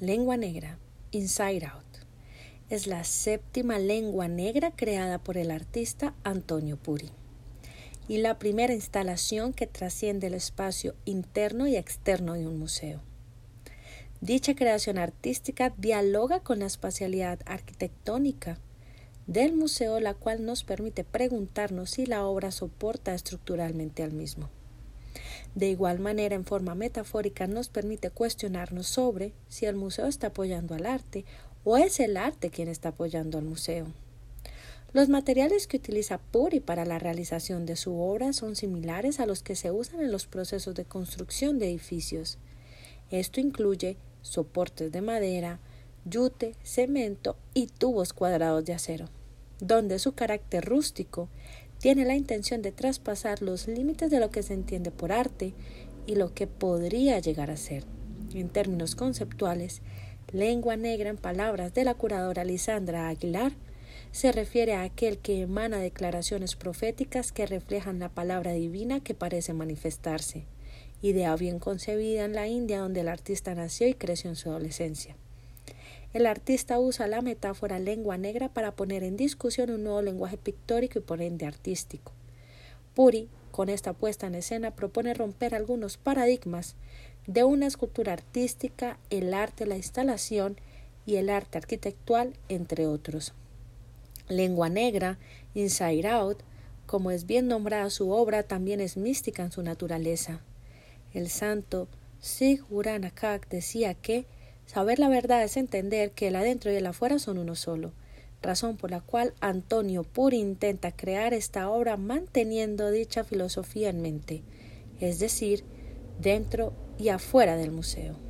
Lengua Negra, Inside Out. Es la séptima lengua negra creada por el artista Antonio Puri y la primera instalación que trasciende el espacio interno y externo de un museo. Dicha creación artística dialoga con la espacialidad arquitectónica del museo, la cual nos permite preguntarnos si la obra soporta estructuralmente al mismo. De igual manera, en forma metafórica, nos permite cuestionarnos sobre si el museo está apoyando al arte o es el arte quien está apoyando al museo. Los materiales que utiliza Puri para la realización de su obra son similares a los que se usan en los procesos de construcción de edificios. Esto incluye soportes de madera, yute, cemento y tubos cuadrados de acero, donde su carácter rústico tiene la intención de traspasar los límites de lo que se entiende por arte y lo que podría llegar a ser. En términos conceptuales, lengua negra en palabras de la curadora Lisandra Aguilar se refiere a aquel que emana declaraciones proféticas que reflejan la palabra divina que parece manifestarse, idea bien concebida en la India donde el artista nació y creció en su adolescencia. El artista usa la metáfora lengua negra para poner en discusión un nuevo lenguaje pictórico y por ende artístico. Puri, con esta puesta en escena, propone romper algunos paradigmas de una escultura artística, el arte la instalación y el arte arquitectual, entre otros. Lengua negra, Inside Out, como es bien nombrada su obra, también es mística en su naturaleza. El santo Sig decía que Saber la verdad es entender que el adentro y el afuera son uno solo, razón por la cual Antonio Puri intenta crear esta obra manteniendo dicha filosofía en mente, es decir, dentro y afuera del museo.